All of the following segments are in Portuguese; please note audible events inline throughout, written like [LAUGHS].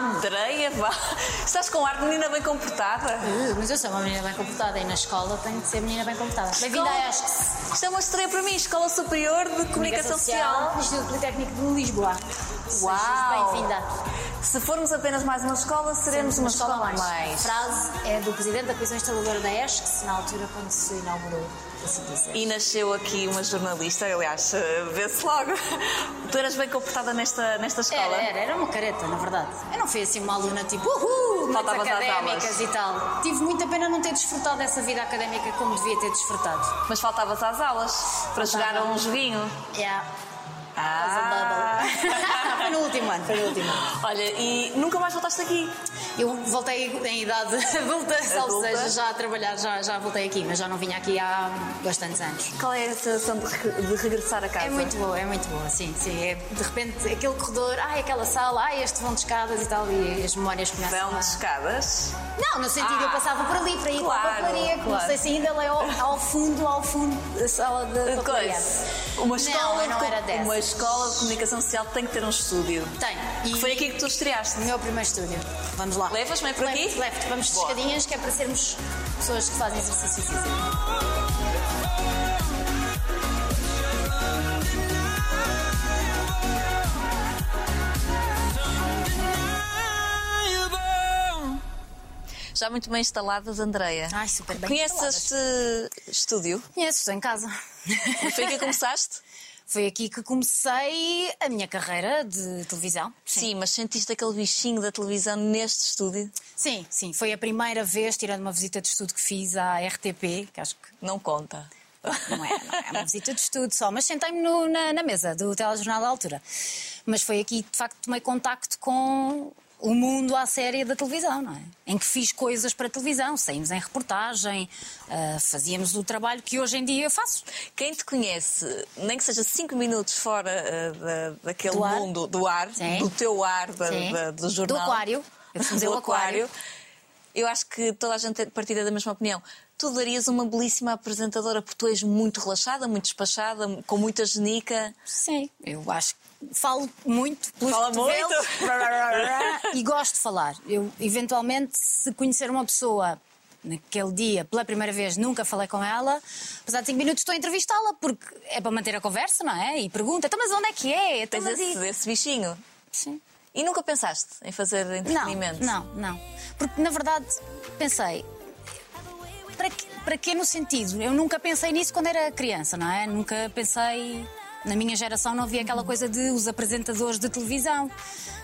Andreia, vá. Estás com ar de menina bem comportada. Uh, mas eu sou uma menina bem comportada e na escola tenho de ser menina bem comportada. Bem-vinda a ESCS. Isto é uma estreia para mim, Escola Superior de Comunicação Social. Instituto Politécnico de Lisboa. Uau! Bem-vinda. Se formos apenas mais uma escola, seremos uma, escola, mais. A frase é do presidente da Comissão Instaladora da ESCS, na altura quando se inaugurou, assim dizer. E nasceu aqui uma jornalista, aliás, eh, vê-se logo. [LAUGHS] Tu eras bem comportada nesta, nesta escola? Era, era, era uma careta, na verdade. Eu não fui assim uma aluna tipo, uhul, às académicas e tal. Tive muita pena não ter desfrutado dessa vida académica como devia ter desfrutado. Mas faltavas às aulas para jogar a um joguinho. Yeah. Ah. [LAUGHS] foi no último ano, foi no último ano. Olha, e nunca mais voltaste aqui? Eu voltei em idade adulta, salvo Adulta? seja, já a trabalhar, já, já voltei aqui, mas já não vinha aqui há bastantes anos. Qual é a sensação de, de regressar a casa? É muito boa, é muito boa, sim, sim. É, de repente, aquele corredor, ai, aquela sala, ai, este vão de escadas e tal, e as memórias começam Vão a... de escadas? Não, no sentido, eu Ah, passava por ali para ir para a claro, papelaria, que não claro. sei se ainda é ao, ao fundo, ao fundo da sala da papelaria. Uma escola, não, não de- era dessas. Escola de comunicação social tem que ter um estúdio. Tem. E Foi aqui que tu estreaste. o meu primeiro estúdio. Vamos lá. Levas-me por aqui? Levo-te. Vamos de escadinhas, que é para sermos pessoas que fazem exercício físico. Já muito bem instaladas, Andreia. Ai, super bem Conheces instaladas. este estúdio? Conheço, estou em casa. Foi aqui que começaste? [LAUGHS] Foi aqui que comecei a minha carreira de televisão. Sim. mas sentiste aquele bichinho da televisão neste estúdio? Sim, sim. Foi a primeira vez, tirando uma visita de estudo que fiz à RTP, que acho que Não conta. não é, não é uma visita de estudo só, mas sentei-me na, na mesa do telejornal da altura. Mas foi aqui, de facto, tomei contacto com o mundo à série da televisão, não é? Em que fiz coisas para televisão, saímos em reportagem, ah, fazíamos o trabalho que hoje em dia eu faço. Quem te conhece, nem que seja 5 minutos fora eh, da- daquele Do mundo do ar, Sim. do teu ar, da- da- do jornal. Do aquário. Eu dizer [LAUGHS] do o aquário. Eu acho que toda a gente partilha da mesma opinião. Tu darias uma belíssima apresentadora porque tu és muito relaxada, muito despachada, com muita genica. Sim, eu acho que falo muito pelos Fala muito? [LAUGHS] e gosto de falar. Eu, eventualmente, se conhecer uma pessoa naquele dia, pela primeira vez, nunca falei com ela, passado cinco minutos estou a entrevistá-la, porque é para manter a conversa, não é? E pergunta, então, mas onde é que é? Então, Tens esse, e-" esse bichinho. Sim. E nunca pensaste em fazer Não, entretenimento? não, não. Porque, na verdade, pensei... Para quê, para quê no sentido? Eu nunca pensei nisso quando era criança, não é? Nunca pensei... Na minha geração não havia aquela coisa de os apresentadores de televisão.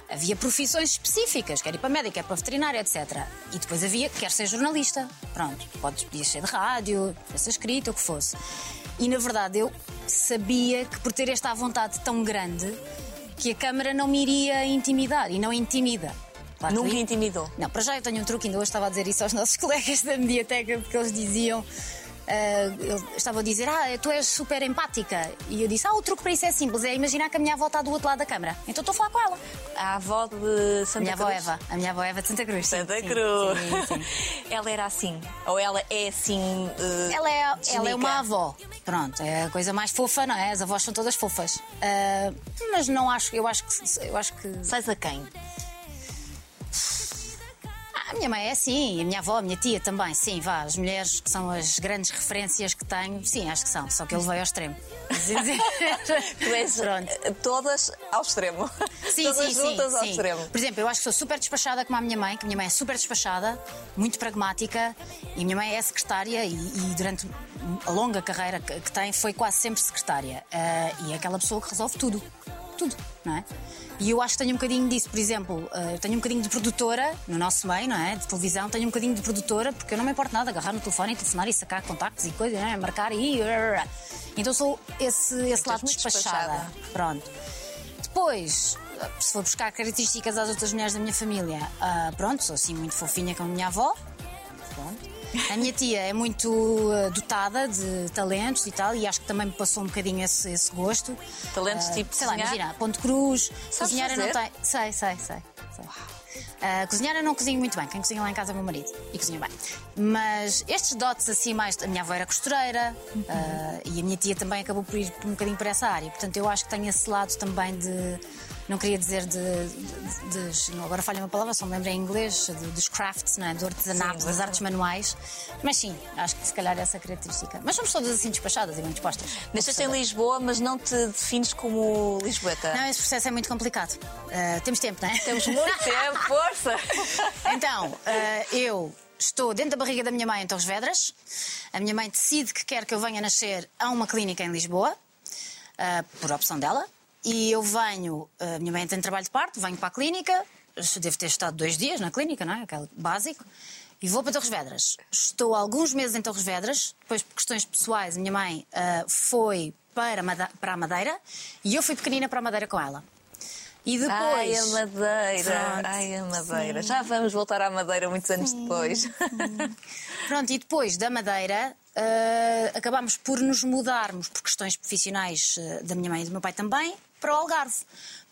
Havia profissões específicas, quer ir para médica, quer para veterinária, etc. E depois havia, quer ser jornalista. Pronto, podes, podias ser de rádio, ser escrito, o que fosse. E na verdade eu sabia que por ter esta vontade tão grande, que a câmara não me iria intimidar. E não intimida. Claro Nunca intimidou. não, para já eu tenho um truque, ainda hoje estava a dizer isso aos nossos [LAUGHS] colegas da mediateca, porque eles diziam. Eles estavam a dizer, ah, tu és super empática. E eu disse, ah, o truque para isso é simples, é imaginar que a minha avó está do outro lado da câmara. Então estou a falar com ela. A avó de Santa A minha avó Cruz? Eva, a minha avó Eva de Santa Cruz. Santa sim, Cruz. sim, sim. [LAUGHS] Ela era assim. Ou ela é assim. eh, Ela é, ela é uma avó. Pronto, é a coisa mais fofa, não é? As avós são todas fofas. Ah, mas não acho, eu acho que. Eu acho que Sais a quem? A minha mãe é assim, a minha avó, a minha tia também, sim, vá. As mulheres que são as grandes referências que tenho, sim, acho que são, só que ele veio ao extremo. [LAUGHS] Tu és Pronto. eh, todas ao extremo. Sim, todas sim, juntas sim, ao sim. extremo. Por exemplo, eu acho que sou super despachada como a minha mãe, que a minha mãe é super despachada, muito pragmática, e a minha mãe é secretária e, e durante a longa carreira que, que tem foi quase sempre secretária. Ah, e é aquela pessoa que resolve tudo. Tudo, não é? E eu acho que tenho um bocadinho disso, por exemplo, ah, eu tenho um bocadinho de produtora no nosso meio, não é? De televisão, tenho um bocadinho de produtora, porque eu não me importo nada, agarrar no telefone e telefonar e sacar contactos e coisas, é? Marcar e. Então sou esse, esse lado muito despachada. despachada. Pronto. Depois, se for buscar características às outras mulheres da minha família, ah, pronto, sou assim muito fofinha com a minha avó. A minha tia é muito ah, dotada de talentos e tal, e acho que também me passou um bocadinho esse, esse gosto. Talentos Ah, tipo Sei lá, cozinhar? imagina, Ponte Cruz, Sabes cozinhar eu não tenho. Sei, sei, sei. sei. Ah, cozinhar eu não cozinho muito bem, quem cozinha lá em casa é o meu marido e cozinha bem. Mas estes dotes assim mais. A minha avó era costureira ah, e a minha tia também acabou por ir um bocadinho por essa área. Portanto, eu acho que tenho esse lado também de, não queria dizer de, de, de- não, agora falha uma palavra, só me lembro em inglês, de- dos crafts, não é? do artesanato, Sim, das artes manuais. Mas sim, acho que se calhar é essa característica. Mas somos todas assim despachadas e bem dispostas. Nasceste em Lisboa, mas não te defines como Lisboeta. Não, esse processo é muito complicado. Ah, temos tempo, não é? Temos muito [LAUGHS] tempo, força! Então, ah, eu estou dentro da barriga da minha mãe em Torres Vedras. A minha mãe decide que quer que eu venha nascer a uma clínica em Lisboa, ah, por opção dela. E eu venho, a minha mãe tem trabalho de parto, venho para a clínica, devo ter estado dois dias na clínica, não é? Aquele básico. E vou para Torres Vedras. Estou alguns meses em Torres Vedras, depois por questões pessoais, a minha mãe ah, foi para, para a Madeira e eu fui pequenina para a Madeira com ela. E depois. Ai, a Madeira! Pronto. Ai, a Madeira! Já vamos voltar à Madeira muitos anos depois. Pronto, e depois da Madeira acabámos por nos mudarmos por questões profissionais ah, da minha mãe e do meu pai também para o Algarve.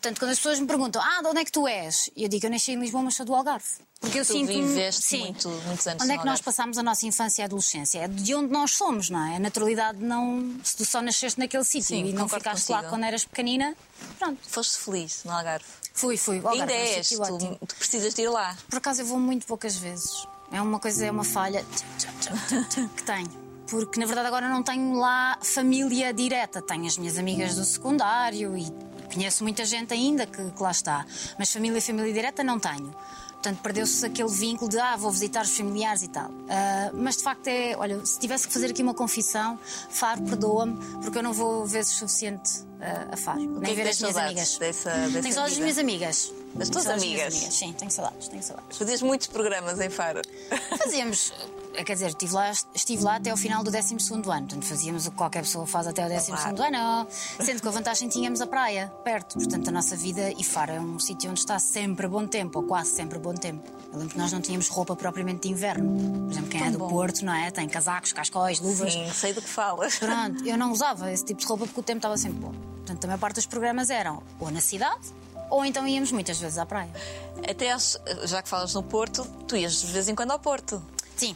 Portanto, quando as pessoas me perguntam, ah, de onde é que tu és? Eu digo, eu nasci em Lisboa, mas sou do Algarve. Porque eu Tu sinto viveste Sim. muito- muitos anos Onde é que nós passámos a nossa infância e adolescência? É de onde nós somos, não é? A naturalidade não. Se tu só nasceste naquele sítio e não ficaste lá contigo. quando eras pequenina, pronto. Foste feliz no Algarve. Fui, fui. O Algarve Ainda és, ótimo. tu, tu precisas de ir lá. Por acaso eu vou muito poucas vezes. É uma coisa, é uma falha que tenho. Porque na verdade agora não tenho lá família direta. Tenho as minhas amigas do secundário e conheço muita gente ainda que, que lá está. Mas família, família direta não tenho. Portanto, perdeu-se aquele vínculo de ah, vou visitar os familiares e tal. Ah, mas de facto é, olha, se tivesse que fazer aqui uma confissão, Faro, perdoa-me, porque eu não vou vezes suficiente ah, a Faro. O nem é ver as minhas amigas. dessa, dessa tenho saudades das minhas amigas. Das tuas minhas amigas? Sim, tenho saudades, tenho saudades. Fazias muitos programas em Faro. Fazíamos, quer dizer, estive lá, estive lá até ao final do 12 ano. Portanto, fazíamos o que qualquer pessoa faz até ao 12 ano. Sendo que a vantagem tínhamos a praia perto. Portanto, a nossa vida e Faro é um sítio onde está sempre bom tempo, ou quase sempre bom tempo. Eu lembro que nós não tínhamos roupa propriamente de inverno. Por exemplo, quem é do bom. Porto, não é? Tem casacos, cascóis, luvas. Sim, sei do que falas. Pronto, eu não usava esse tipo de roupa porque o tempo estava sempre bom. Portanto, a maior parte dos programas eram ou na cidade, ou então íamos muitas vezes à praia. Até aos- já que falas no Porto, tu ias de vez em quando ao Porto. Sim.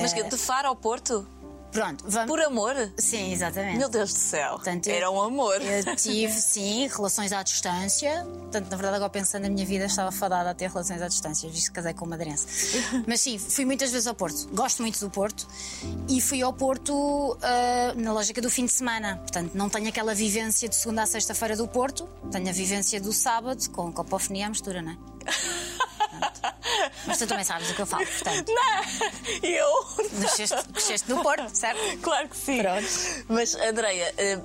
Mas que de Faro ao Porto? Pronto, vamos. Por amor? Sim, exatamente. Meu Deus do céu. Portanto, eu- Era um amor. Eu tive, sim, relações à distância. Portanto, na verdade, agora pensando na minha vida, estava fadada a ter relações à distância, visto que casei com uma madeirense. [LAUGHS] Mas sim, fui muitas vezes ao Porto. Gosto muito do Porto. E fui ao Porto ah, na lógica do fim de semana. Portanto, não tenho aquela vivência de segunda a sexta-feira do Porto. Tenho a vivência do sábado, com copofonia à mistura, não é? [LAUGHS] Mas tu também sabes o que eu falo, portanto. Não! Eu? Cresceste no Porto, certo? Claro que sim. Pronto. Mas, Andreia, eh,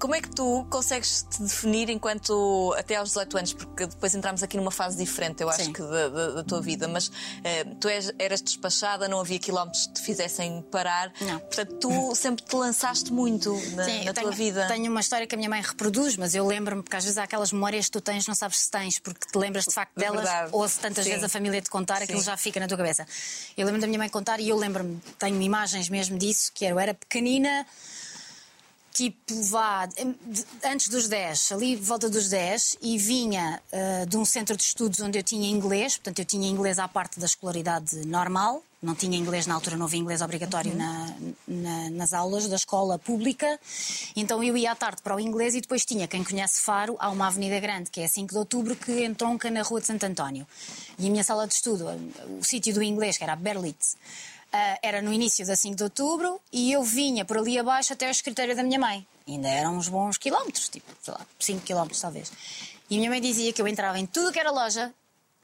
como é que tu consegues te definir enquanto até aos 18 anos? Porque depois entramos aqui numa fase diferente, eu acho Sim. que da, da- da tua vida. Mas eh, tu és- eras despachada, não havia quilómetros que te fizessem parar. Não. Portanto, tu sempre te lançaste muito na, Sim, na tua tenho, vida. tenho uma história que a minha mãe reproduz, mas eu lembro-me, porque às vezes há aquelas memórias que tu tens, não sabes se tens, porque te lembras de facto É delas, verdade. ou se tantas Sim. vezes a família te contar, aquilo Sim. já fica na tua cabeça. Eu lembro da minha mãe contar e eu lembro-me, tenho imagens mesmo disso, que eu era pequenina, tipo, vá, antes dos 10, ali volta dos 10, e vinha ah, de um centro de estudos onde eu tinha inglês, portanto eu tinha inglês à parte da escolaridade normal, não tinha inglês na altura, não havia inglês obrigatório na- na- nas aulas da escola pública, então eu ia à tarde para o inglês e depois tinha, quem conhece Faro, há uma avenida grande, que é 5 de Outubro, que entronca na Rua de Santo António. E a minha sala de estudo, o sítio do inglês, que era a Berlitz, ah, era no início da 5 de outubro e eu vinha por ali abaixo até ao escritório da minha mãe. Ainda eram uns bons quilómetros, tipo, sei lá, 5 quilómetros talvez. E a minha mãe dizia que eu entrava em tudo que era loja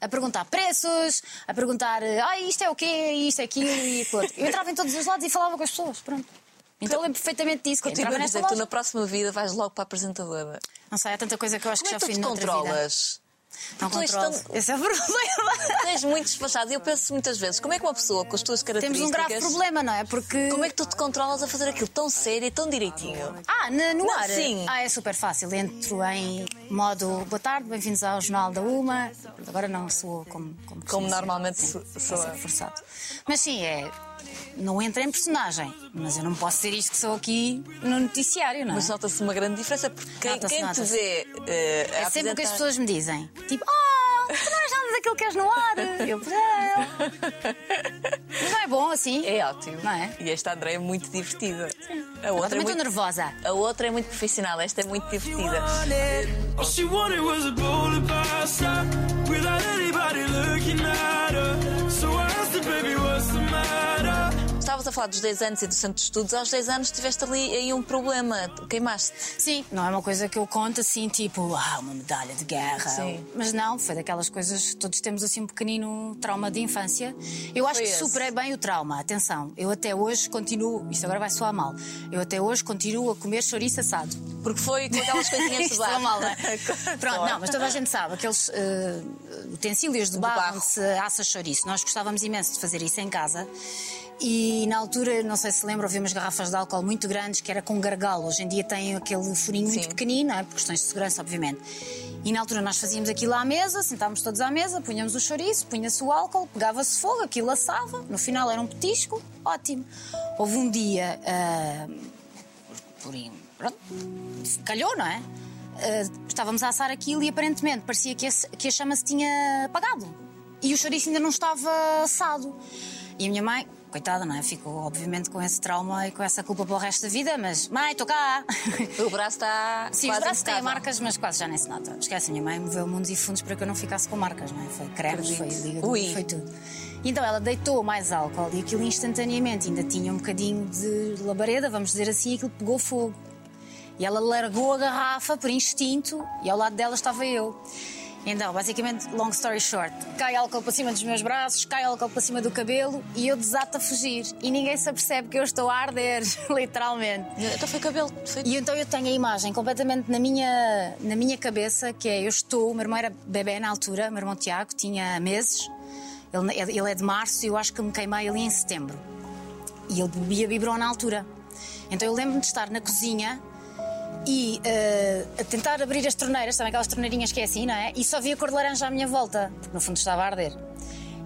a perguntar preços, a perguntar ah, isto é o quê, isto é aquilo e aquilo outro. Eu entrava em todos os lados e falava com as pessoas, pronto. Então eu lembro perfeitamente disso, que entrava a dizer, tu loja. na próxima vida vais logo para a apresentadora. Não sei, há tanta coisa que eu acho Como é que que já tu fui te vida. controlas? Não Tu controlo. tão- Esse é o problema. [LAUGHS] Tu és muito despachado e eu penso muitas vezes, como é que uma pessoa com as tuas Temos características... um grave problema, não é? Porque. Como é que tu te controlas a fazer aquilo tão sério e tão direitinho? Ah, no Não, ar? sim. Ah, é super fácil. Entro em modo boa tarde, bem-vindos ao Jornal da Uma. Agora não sou como Como, Como normalmente sou- é forçado. Mas sim, é. Não entra em personagem. Mas eu não posso ser isto que sou aqui no noticiário, não é? Mas nota-se uma grande diferença porque quem, quem te vê a É sempre o que as apresentar- pessoas me dizem. Tipo, oh, tu não és nada daquilo que és no ar. Eu, "É." Mas não é bom assim? É ótimo. Não é? E esta André é muito divertida. A outra Agora também é estou muito- nervosa. A outra é muito profissional, esta é muito divertida. All she wanted was a falar dos 10 anos e do centro de estudos. Aos 10 anos tiveste ali aí um problema, queimaste. Sim, não é uma coisa que eu conto assim, tipo, ah, uma medalha de guerra. Sim. Mas não, foi daquelas coisas, todos temos assim um pequenino trauma de infância. Eu acho Foi que esse. superei bem o trauma, atenção. Eu até hoje continuo, isto agora vai soar mal, eu até hoje continuo a comer chouriço assado. Porque foi com [LAUGHS] aquelas coisinhas de Isto barro. é mal, não é? [LAUGHS] Pronto, não, mas toda a gente sabe, aqueles eh, utensílios de barro, barro. onde se assa chouriço. Nós gostávamos imenso de fazer isso em casa. E na altura, não sei se lembra, havia umas garrafas de álcool muito grandes que era com gargalo. Hoje em dia tem aquele furinho muito Sim. pequenino, não é? por questões de segurança, obviamente. E na altura nós fazíamos aquilo à mesa, sentávamos todos à mesa, punhamos o chouriço, punha-se o álcool, pegava-se fogo, aquilo assava, no final era um petisco, ótimo. Houve um dia, ah, por, pronto, calhou, não é? Ah, estávamos a assar aquilo e aparentemente parecia que, esse- que a chama se tinha apagado. E o chouriço ainda não estava assado. E a minha mãe, coitada, não é? Ficou obviamente com esse trauma e com essa culpa para o resto da vida, mas mãe, estou cá! O braço está. Sim, braços têm impecável. marcas, mas quase já nem se nota. Esquece, a minha mãe moveu mundos e fundos para que eu não ficasse com marcas, não é? Foi cremes, foi foi tudo. Então ela deitou mais álcool e aquilo instantaneamente ainda tinha um bocadinho de labareda, vamos dizer assim, e aquilo pegou fogo. E ela largou a garrafa por instinto e ao lado dela estava eu. Então, basicamente, long story short, cai álcool para cima dos meus braços, cai álcool para cima do cabelo e eu desato a fugir. E ninguém se apercebe que eu estou a arder, [LAUGHS] literalmente. Então foi cabelo. Foi... E então eu tenho a imagem completamente na minha, na minha cabeça, que é eu estou, o meu irmão era bebê na altura, o meu irmão Tiago tinha meses, ele, ele é de março e eu acho que me queimei ali em setembro. E ele bebia biberon na altura. Então eu lembro-me de estar na cozinha e eh, a tentar abrir as torneiras, sabem aquelas torneirinhas que é assim, não é? E só via cor de laranja à minha volta, porque no fundo estava a arder.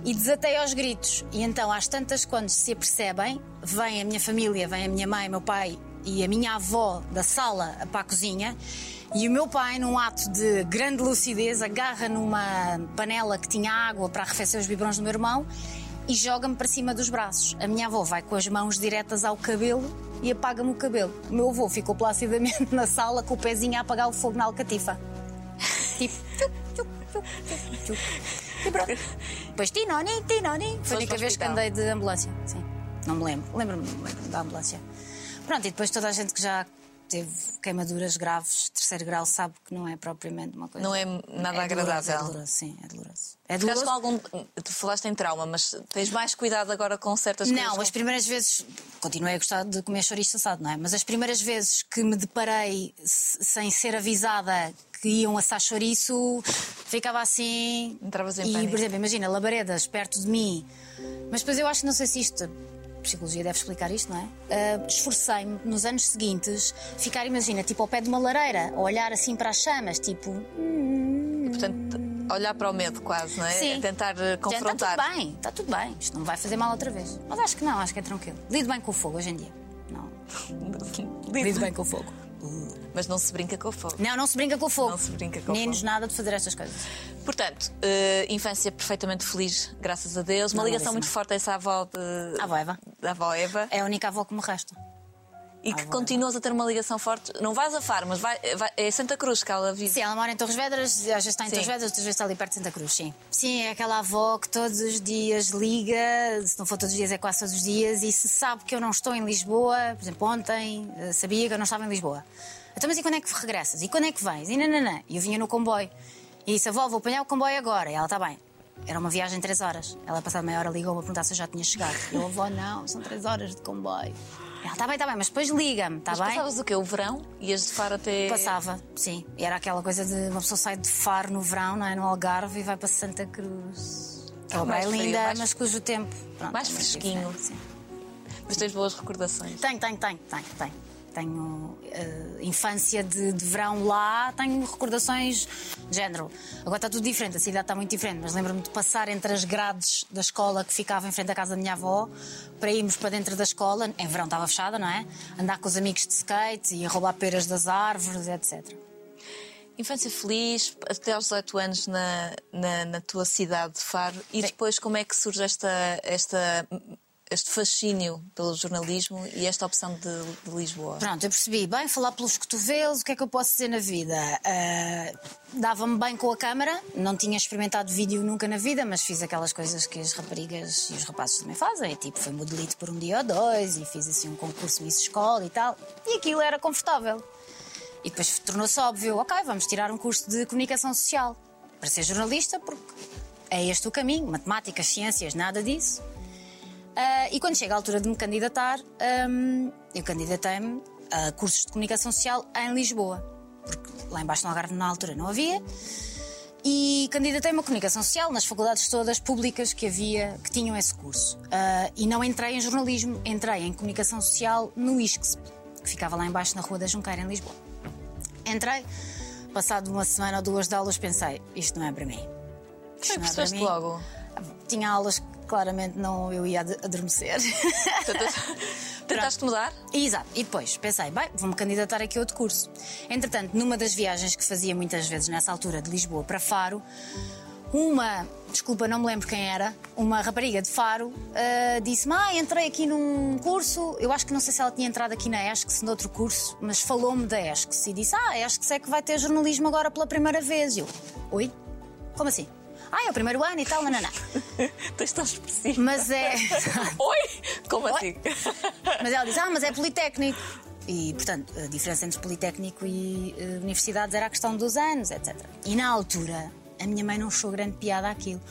E desatei aos gritos. E então, às tantas, quando se apercebem, vem a minha família, vem a minha mãe, meu pai e a minha avó da sala para a cozinha. E o meu pai, num ato de grande lucidez, agarra numa panela que tinha água para arrefecer os biberões do meu irmão e joga-me para cima dos braços. A minha avó vai com as mãos diretas ao cabelo e apaga-me o cabelo. O meu avô ficou placidamente [LAUGHS] na sala com o pezinho a apagar o fogo na alcatifa. Tipo. tchuc, tchuc, tchuc, tchuc, tchuc. E pronto. Depois tinoni, tinoni. Foi a única vez que andei de ambulância. Sim. Não me lembro. Lembro-me lembro da ambulância. Pronto, e depois toda a gente que já teve queimaduras graves, terceiro grau, sabe que não é propriamente uma coisa. Não é nada doloroso, agradável. É doloroso, sim, é doloroso. É doloroso. com algum. Tu falaste em trauma, mas tens mais cuidado agora com certas coisas. Não, as primeiras vezes. Continuei a gostar de comer chouriço assado, não é? Mas as primeiras vezes que me deparei se- sem ser avisada que iam assar chouriço, ficava assim. Entravas em E, pânico. por exemplo, imagina, labaredas perto de mim. Mas depois eu acho que não sei se isto. Psicologia deve explicar isto, não é? Ah, Esforcei-me nos anos seguintes ficar, imagina, tipo ao pé de uma lareira, a olhar assim para as chamas, tipo. Portanto, olhar para o medo quase, não é? Sim. Tentar eh, confrontar. Está tudo bem, está tudo bem. Isto não vai fazer mal outra vez. Mas acho que não, acho que é tranquilo. Lido bem com o fogo hoje em dia. Não. [LAUGHS] Lido bem com o fogo. Mas não se brinca com o fogo. Não, não se brinca com o fogo. Não se brinca com Meninos, nada de fazer estas coisas. Portanto, eh, infância perfeitamente feliz, graças a Deus. Uma ligação Normalíssima. muito forte a essa avó de... A avó Eva. da avó Eva. É a única avó que me resta. E que avó continuas a ter uma ligação forte. Não vais a Faro, mas vai, vai- é Santa Cruz que ela vive. Sim, ela mora em Torres Vedras, às vezes está em Sim. Torres Vedras, outras vezes está ali perto de Santa Cruz, sim. Sim, é aquela avó que todos os dias liga, se não for todos os dias, é quase todos os dias, e se sabe que eu não estou em Lisboa, por exemplo, ontem eh, sabia que eu não estava em Lisboa. Então, mas e quando é que regressas? E quando é que vens? E nananã. E eu vinha no comboio. E disse, avó, vou apanhar o comboio agora. E ela, está bem. Era uma viagem de 3 horas. Ela, passada meia hora, ligou-me a perguntar se eu já tinha chegado. E eu, avó, não, são 3 horas de comboio. Ela, está bem, está bem, mas depois liga-me, está bem? passavas o quê? O verão? Ias de Faro até. Passava, sim. E era aquela coisa de uma pessoa sai de Faro no verão, não é? No Algarve e vai para Santa Cruz. Que é praia frio, linda, mais- mas cujo tempo. pronto, mais fresquinho. Mas tens boas recordações. Tenho, tenho, tenho, tenho, tenho. Tenho eh, infância de, de verão lá, tenho recordações de género. Agora está tudo diferente, a cidade está muito diferente, mas lembro-me de passar entre as grades da escola que ficava em frente à casa da minha avó para irmos para dentro da escola. Em verão estava fechada, não é? Andar com os amigos de skate e roubar peras das árvores, etc. Infância feliz, até aos 18 anos na, na, na tua cidade de Faro. E depois, como é que surge esta, esta, este fascínio pelo jornalismo e esta opção de, de Lisboa? Pronto, eu percebi. Bem, falar pelos cotovelos, o que é que eu posso dizer na vida? Ah, Dava-me bem com a câmara, não tinha experimentado vídeo nunca na vida, mas fiz aquelas coisas que as raparigas e os rapazes também fazem. Tipo, foi modelito por um dia ou dois e fiz assim um concurso Miss Escola e tal. E aquilo era confortável. E depois tornou-se óbvio, ok, vamos tirar um curso de comunicação social para ser jornalista, porque é este o caminho, matemáticas, ciências, nada disso. Ah, e quando chega a altura de me candidatar, hum, eu candidatei-me a cursos de comunicação social em Lisboa, porque lá embaixo no Algarve na altura não havia. E candidatei-me a comunicação social nas faculdades todas públicas que havia, que tinham esse curso. Ah, e não entrei em jornalismo, entrei em comunicação social no ISCSP, que ficava lá embaixo na Rua da Junqueira, em Lisboa. Entrei, passado uma semana ou duas de aulas, pensei: isto não é para mim. Isto Como não é para mim. logo? Tinha aulas que claramente não eu ia ad- adormecer. [LAUGHS] Tentaste mudar? Exato. E depois pensei, bem, vou-me candidatar aqui a outro curso. Entretanto, numa das viagens que fazia muitas vezes nessa altura de Lisboa para Faro, uma, desculpa, não me lembro quem era, uma rapariga de Faro ah, disse-me: Ah, entrei aqui num curso. Eu acho que não sei se ela tinha entrado aqui na ESCS, noutro curso, mas falou-me da ESCS e disse: Ah, a ESCS é que vai ter jornalismo agora pela primeira vez. E eu, oi? Como assim? Ah, é o primeiro ano e tal, não, não, não. Tens tão expressivo. Mas é. [LAUGHS] Oi! Como Oi? assim? [LAUGHS] Mas ela diz: Ah, mas é Politécnico. E, portanto, a diferença entre Politécnico e eh, universidades era a questão dos anos, etc. E na altura, a minha mãe não achou grande piada aquilo.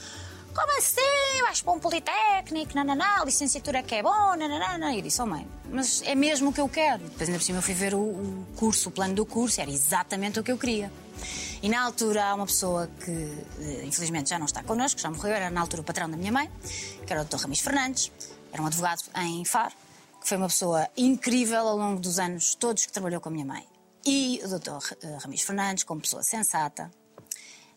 Como assim? Vais para um Politécnico? A licenciatura é que é bom? Não. E eu disse: Oh, mãe, mas é mesmo o que eu quero. Depois, ainda por cima, eu fui ver o, o curso, o plano do curso, era exatamente o que eu queria. E na altura há uma pessoa que, eh, infelizmente, já não está connosco, já morreu, era na altura o patrão da minha mãe, que era o Dr. Ramis Fernandes, era um advogado em Faro, que foi uma pessoa incrível ao longo dos anos todos que trabalhou com a minha mãe. E o Dr. eh, Ramis Fernandes, como pessoa sensata,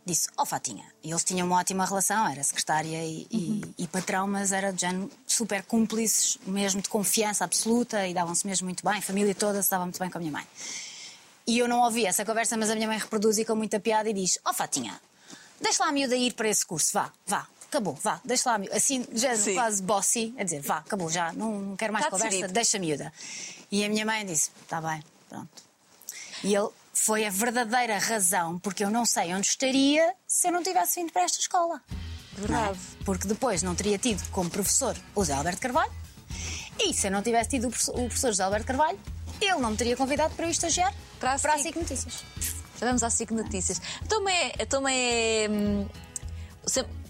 disse: Ó Fatinha, e eles tinham uma ótima relação, era secretária e, e- e patrão, mas era de género super cúmplices, mesmo de confiança absoluta e davam-se mesmo muito bem, a família toda se dava muito bem com a minha mãe. E eu não ouvi essa conversa, mas a minha mãe reproduz e com muita piada e diz: Ó Fatinha, deixa lá a miúda ir para esse curso, vá, vá. Acabou, vá, deixa lá a miúda. Assim, já Sim. quase bossy, a dizer, vá, acabou, já, não, não quero mais Tá conversa, decidido. deixa a miúda. E a minha mãe disse: Está bem, pronto. E ele foi a verdadeira razão porque eu não sei onde estaria se eu não tivesse vindo para esta escola. Verdade. Não é? Porque depois não teria tido como professor o Zé Alberto Carvalho. E se eu não tivesse tido o professor José Alberto Carvalho, ele não me teria convidado para eu estagiar Para a para a SIC. SIC Notícias. Já vamos às 5 notícias. Então é. Então é hum,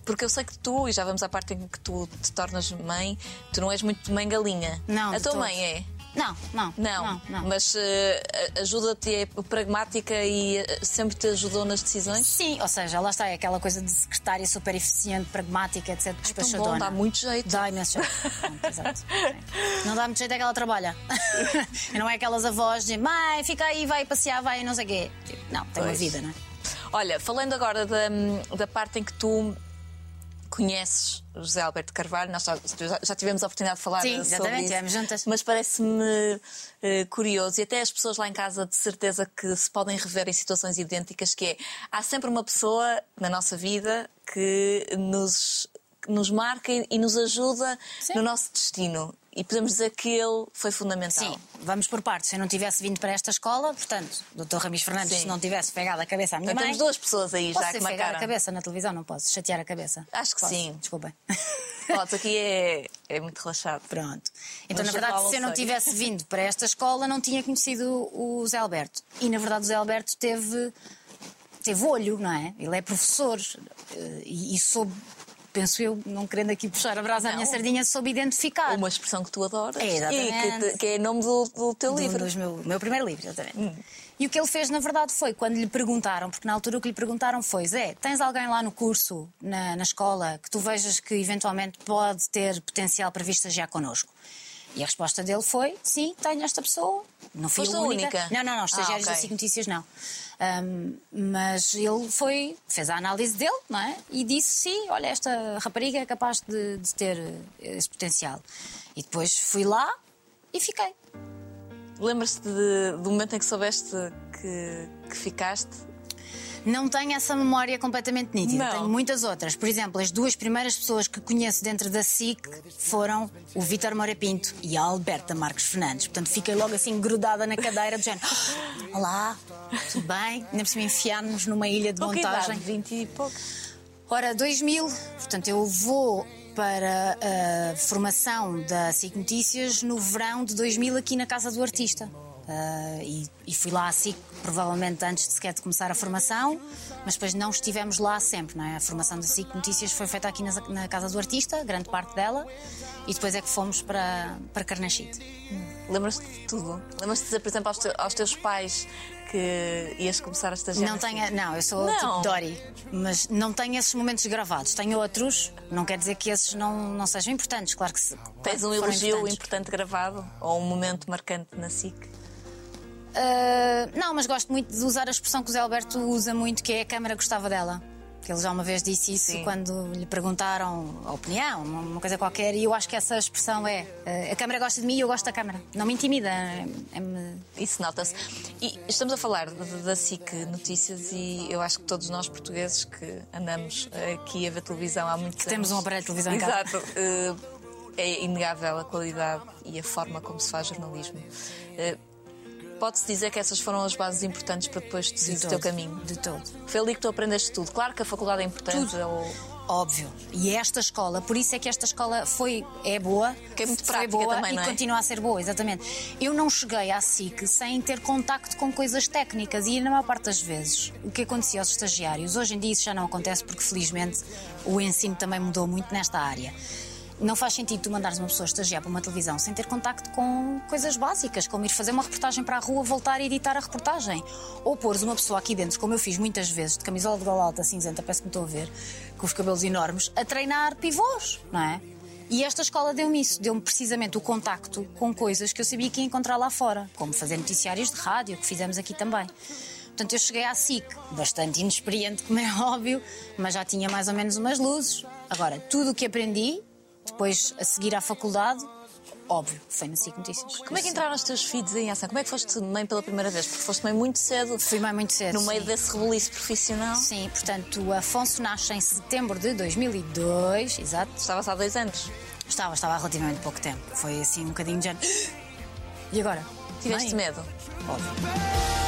porque eu sei que tu, e já vamos à parte em que tu te tornas mãe, tu não és muito mãe galinha. Não, A tua todo. mãe é? Não, não. Não, não, não. mas eh, ajuda-te, é pragmática e eh, sempre te ajudou nas decisões? Sim, ou seja, lá está, é aquela coisa de secretária super eficiente, pragmática, etc. tão Despachadona. bom, dá muito jeito. Dá imenso jeito. [LAUGHS] Pronto, exato. Sim. Não dá muito jeito é que ela trabalha. e [LAUGHS] não é aquelas avós de mãe, fica aí, vai passear, vai não sei o quê. Tipo, não, tem uma Pois. vida, não é? Olha, falando agora da, da parte em que tu conheces José Alberto Carvalho, nós já, já- tivemos a oportunidade de falar Sim, sobre isso, juntas. mas parece-me eh, curioso e até as pessoas lá em casa de certeza que se podem rever em situações idênticas que é, há sempre uma pessoa na nossa vida que nos, que nos marca e, e nos ajuda Sim. no nosso destino e podemos dizer que ele foi fundamental. Sim, vamos por partes. Se eu não tivesse vindo para esta escola, portanto, o Dr. Ramis Fernandes, Sim. se não tivesse pegado a cabeça à minha Então mãe. temos duas pessoas aí já que pegar marcaram. a cabeça na televisão? Não posso chatear a cabeça. Acho que Posso? sim. Desculpem. Podes, aqui é, é muito relaxado. Pronto. Então, Mas na verdade, se eu não tivesse vindo para esta escola, não tinha conhecido o Zé Alberto. E, na verdade, o Zé Alberto teve, teve olho, não é? Ele é professor eh, e, e soube, penso eu, não querendo aqui puxar a brasa à minha sardinha, soube identificar. Uma expressão que tu adoras É, e exatamente. que, te- que é nome do, do teu do, livro. dos meu, meu primeiro livro, exatamente. Hum. E o que ele fez, na verdade, foi quando lhe perguntaram, porque na altura o que lhe perguntaram foi: Zé, tens alguém lá no curso, na, na escola, que tu vejas que eventualmente pode ter potencial para vir estagiar connosco? E a resposta dele foi: sim, tenho esta pessoa. Não fui Foste a única. única? Não, não, não, estagiários Ah, ok. da SIC Notícias não. Ahm, mas ele foi, fez a análise dele, não é? E disse: sim, olha, esta rapariga é capaz de, de ter eh, esse potencial. E depois fui lá e fiquei. Lembras-te do momento em que soubeste que, que ficaste? Não tenho essa memória completamente nítida. Não. Tenho muitas outras. Por exemplo, as duas primeiras pessoas que conheço dentro da SIC foram o Vítor Moura Pinto e a Alberta Marques Fernandes. Portanto, fiquei logo assim grudada na cadeira do género. "Ah, [GASPS] Olá, tudo bem? Ainda por cima enfiámos numa ilha de montagem. 20 e pouco. Ora, 2000, portanto, eu vou para a formação da SIC Notícias no verão de 2000 aqui na Casa do Artista. Ah, e, e fui lá SIC, provavelmente antes de sequer de começar a formação, mas depois não estivemos lá sempre, não é? A formação da SIC Notícias foi feita aqui na, na Casa do Artista, grande parte dela, e depois é que fomos para, para Carnachite. Lembras-te de tudo? Lembras-te de dizer, por exemplo, aos, te- aos teus pais que ias começar a estagiar? Não tenho, SIC? não, eu sou Não. tipo Dory, mas não tenho esses momentos gravados. Tenho outros, não quer dizer que esses não, não sejam importantes, claro que se, Tens um elogio importante gravado? Ou um momento marcante na SIC? Ah, não, mas gosto muito de usar a expressão que o Zé Alberto usa muito, que é a câmara gostava dela. Que ele já uma vez disse isso Sim. quando lhe perguntaram a opinião, uma coisa qualquer, e eu acho que essa expressão é ah, a câmara gosta de mim e eu gosto da câmara. Não me intimida. é- é-me- Isso nota-se. E estamos a falar da SIC Notícias e eu acho que todos nós portugueses que andamos aqui a ver televisão há muitos temos anos. um aparelho de televisão. Exato. eh, É inegável a qualidade e a forma como se faz jornalismo. Pode-se dizer que essas foram as bases importantes para depois de decidir o todo, teu caminho. De todo. Foi ali que tu aprendeste tudo. Claro que a faculdade é importante. Tudo. Ou... Óbvio. E esta escola, por isso é que esta escola foi, é boa. Que é muito foi prática boa também, e é? continua a ser boa, exatamente. Eu não cheguei à SIC sem ter contacto com coisas técnicas e na maior parte das vezes o que acontecia aos estagiários, hoje em dia isso já não acontece porque felizmente o ensino também mudou muito nesta área. Não faz sentido tu mandares uma pessoa estagiar para uma televisão sem ter contacto com coisas básicas, como ir fazer uma reportagem para a rua, voltar e editar a reportagem. Ou pôres uma pessoa aqui dentro, como eu fiz muitas vezes, de camisola de gola alta cinzenta, parece que me estou a ver, com os cabelos enormes, a treinar pivôs, não é? E esta escola deu-me isso, deu-me precisamente o contacto com coisas que eu sabia que ia encontrar lá fora, como fazer noticiários de rádio, que fizemos aqui também. Portanto, eu cheguei à SIC, bastante inexperiente, como é [LAUGHS] óbvio, mas já tinha mais ou menos umas luzes. Agora, tudo o que aprendi, depois a seguir à faculdade, óbvio, foi na SIC Notícias. Como é que entraram os teus filhos em ação? Como é que foste mãe pela primeira vez? Porque foste mãe muito cedo. Fui mãe muito cedo. No meio sim. desse rebuliço profissional. Sim, portanto, o Afonso nasce em setembro de 2002, exato. Estavas há dois anos. Estava, estava há relativamente pouco tempo. Foi assim um bocadinho de. [GASPS] E agora? Tiveste Mãe? medo? Óbvio.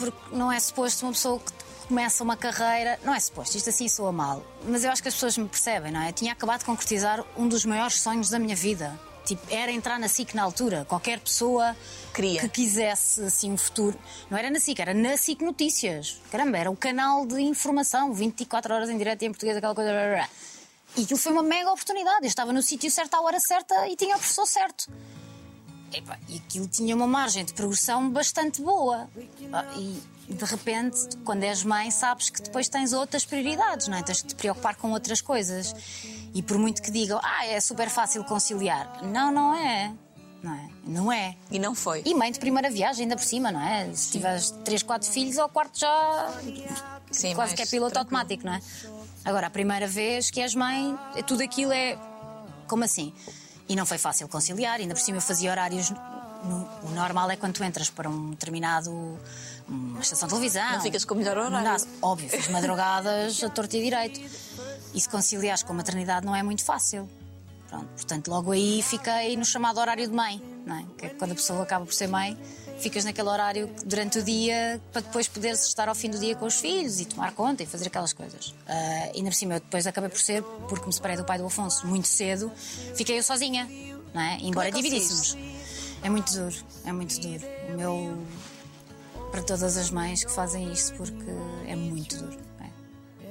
Porque não é suposto uma pessoa que começa uma carreira. Não é suposto, isto assim soa mal. Mas eu acho que as pessoas me percebem, não é? Eu tinha acabado de concretizar um dos maiores sonhos da minha vida. Tipo, era entrar na SIC na altura. Qualquer pessoa Queria. que quisesse assim um futuro. Não era na SIC, era na SIC Notícias. Caramba, era o canal de informação, 24 horas em direto e em português, aquela coisa. blá, blá, blá. E aquilo foi uma mega oportunidade. Eu estava no sítio certo, à hora certa e tinha o professor certo. Epá, e aquilo tinha uma margem de progressão bastante boa. Ah, E de repente, quando és mãe, sabes que depois tens outras prioridades, não é? Tens que te preocupar com outras coisas. E por muito que digam, ah, é super fácil conciliar. Não, não é. Não é? Não é. E não foi. E mãe de primeira viagem, ainda por cima, não é? Se tiveres 3, 4 filhos, ao quarto já. Sim, quase que é piloto tranquilo. automático, não é? Agora, a primeira vez que és mãe, tudo aquilo é. Como assim? E não foi fácil conciliar, ainda por cima eu fazia horários. no- o normal é quando tu entras para um determinado. uma estação de televisão. Não ficas com o melhor horário. Não óbvio, fiz madrugadas a torto e direito. E se conciliares com a maternidade não é muito fácil. Pronto, portanto, logo aí fiquei no chamado horário de mãe, não é? Que é quando a pessoa acaba por ser mãe, ficas naquele horário durante o dia para depois poderes estar ao fim do dia com os filhos e tomar conta e fazer aquelas coisas. Ah, e ainda por cima, eu depois acabei por ser, porque me separei do pai do Afonso muito cedo, fiquei eu sozinha, não é? Embora é dividíssemos. É muito duro, é muito duro. O meu. para todas as mães que fazem isto, porque é muito duro.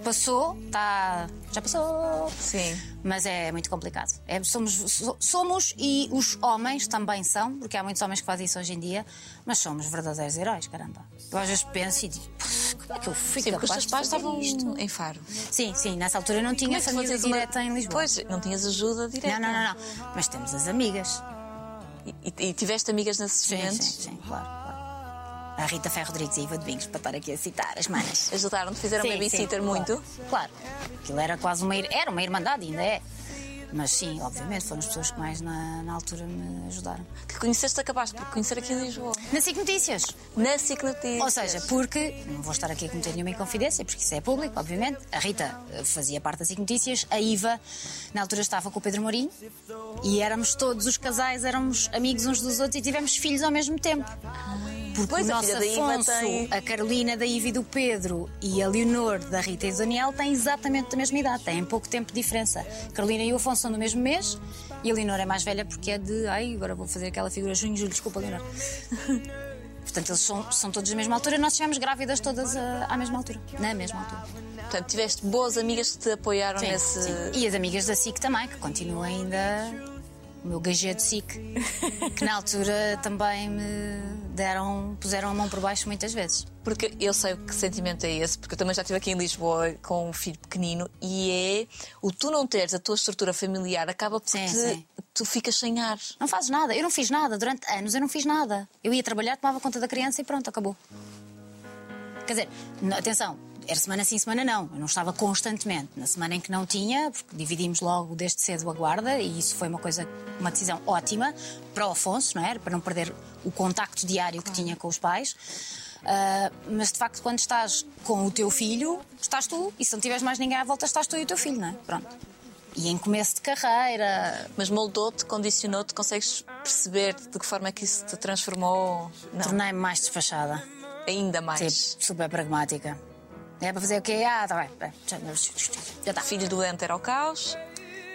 Passou, está. já passou. Sim. Mas é muito complicado. É, somos, so- somos, e os homens também são, porque há muitos homens que fazem isso hoje em dia, mas somos verdadeiros heróis, caramba. Eu às vezes penso e digo, "Pff, como é que eu fui Sim, os capaz teus de pais estavam isto? em Faro. Sim, sim, nessa altura eu não tinha é família fazias uma- direta em Lisboa. Pois, não tinhas ajuda direta. Não, não, não, não. Mas temos as amigas. E, e- e tiveste amigas nesses Sim, momentos? sim, sim, claro. A Rita Ferro Rodrigues e a Iva Domingos, para estar aqui a citar as manas. Ajudaram-te, fizeram Sim, babysitter sim, muito? Claro. Aquilo era quase uma. Era uma irmandade, ainda é. Mas sim, obviamente, foram as pessoas que mais na, na altura me ajudaram. Que conheceste, acabaste por conhecer aqui em Lisboa. Na SIC Notícias. Na SIC Notícias. Ou seja, porque, não vou estar aqui a cometer nenhuma inconfidência, porque isso é público, obviamente. A Rita eh, fazia parte das SIC Notícias, a Iva, na altura, estava com o Pedro Mourinho e éramos todos os casais, éramos amigos uns dos outros e tivemos filhos ao mesmo tempo. Porque Pois, o a nosso Afonso, tem- a Carolina da Iva e do Pedro e a Leonor da Rita e do Daniel têm exatamente a mesma idade, têm pouco tempo de diferença. A Carolina e o Afonso são do mesmo mês e a Leonor é mais velha porque é de. Ai, agora vou fazer aquela figura junho, julho, desculpa, Leonor. [LAUGHS] Portanto, eles são, são todos da mesma altura. Nós estivemos grávidas todas ah, à mesma altura. Na mesma altura. Portanto, tiveste boas amigas que te apoiaram nesse. sim. E as amigas da SIC também, que continuam ainda. O meu gajeto SIC, que na altura também me deram, puseram a mão por baixo muitas vezes. Porque eu sei o que sentimento é esse, porque eu também já estive aqui em Lisboa com um filho pequenino e é o tu não teres a tua estrutura familiar acaba por Sim, te, sim. tu ficas sem ar. Não fazes nada. Eu não fiz nada. Durante anos eu não fiz nada. Eu ia trabalhar, tomava conta da criança e pronto, acabou. Quer dizer, atenção, era semana sim, semana não. Eu não estava constantemente. Na semana em que não tinha, porque dividimos logo desde cedo a guarda e isso foi uma coisa, uma decisão ótima para o Afonso, não é? Para não perder o contacto diário que tinha com os pais. Ah, mas de facto, quando estás com o teu filho, estás tu. E se não tiveres mais ninguém à volta, estás tu e o teu filho, não é? Pronto. E em começo de carreira, Mas moldou-te, condicionou-te, consegues perceber de que forma é que isso te transformou? Tornei-me mais despachada. ainda mais. Tipo, super pragmática. É para fazer o quê? Ah, tá bem. Já está. Filho doente era o caos.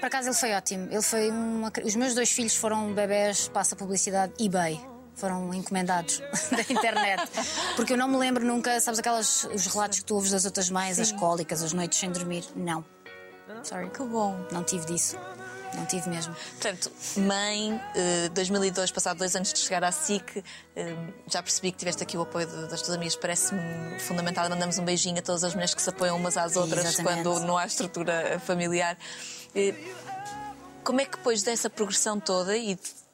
Por acaso ele foi ótimo. Ele foi uma... Os meus dois filhos foram bebés, passa publicidade, eBay. Foram encomendados [LAUGHS] da internet. Porque eu não me lembro nunca, sabes aquelas os relatos que tu ouves das outras mães, as cólicas, as noites sem dormir? Não. Sorry. Que bom. Não tive disso. Não tive mesmo. Portanto, mãe, eh, 2002, passado dois anos de chegar à SIC, eh, já percebi que tiveste aqui o apoio das tuas amigas, parece-me fundamental. Mandamos um beijinho a todas as mulheres que se apoiam umas às outras Exatamente. quando não há estrutura familiar. Eh, Como é que depois dessa progressão toda e te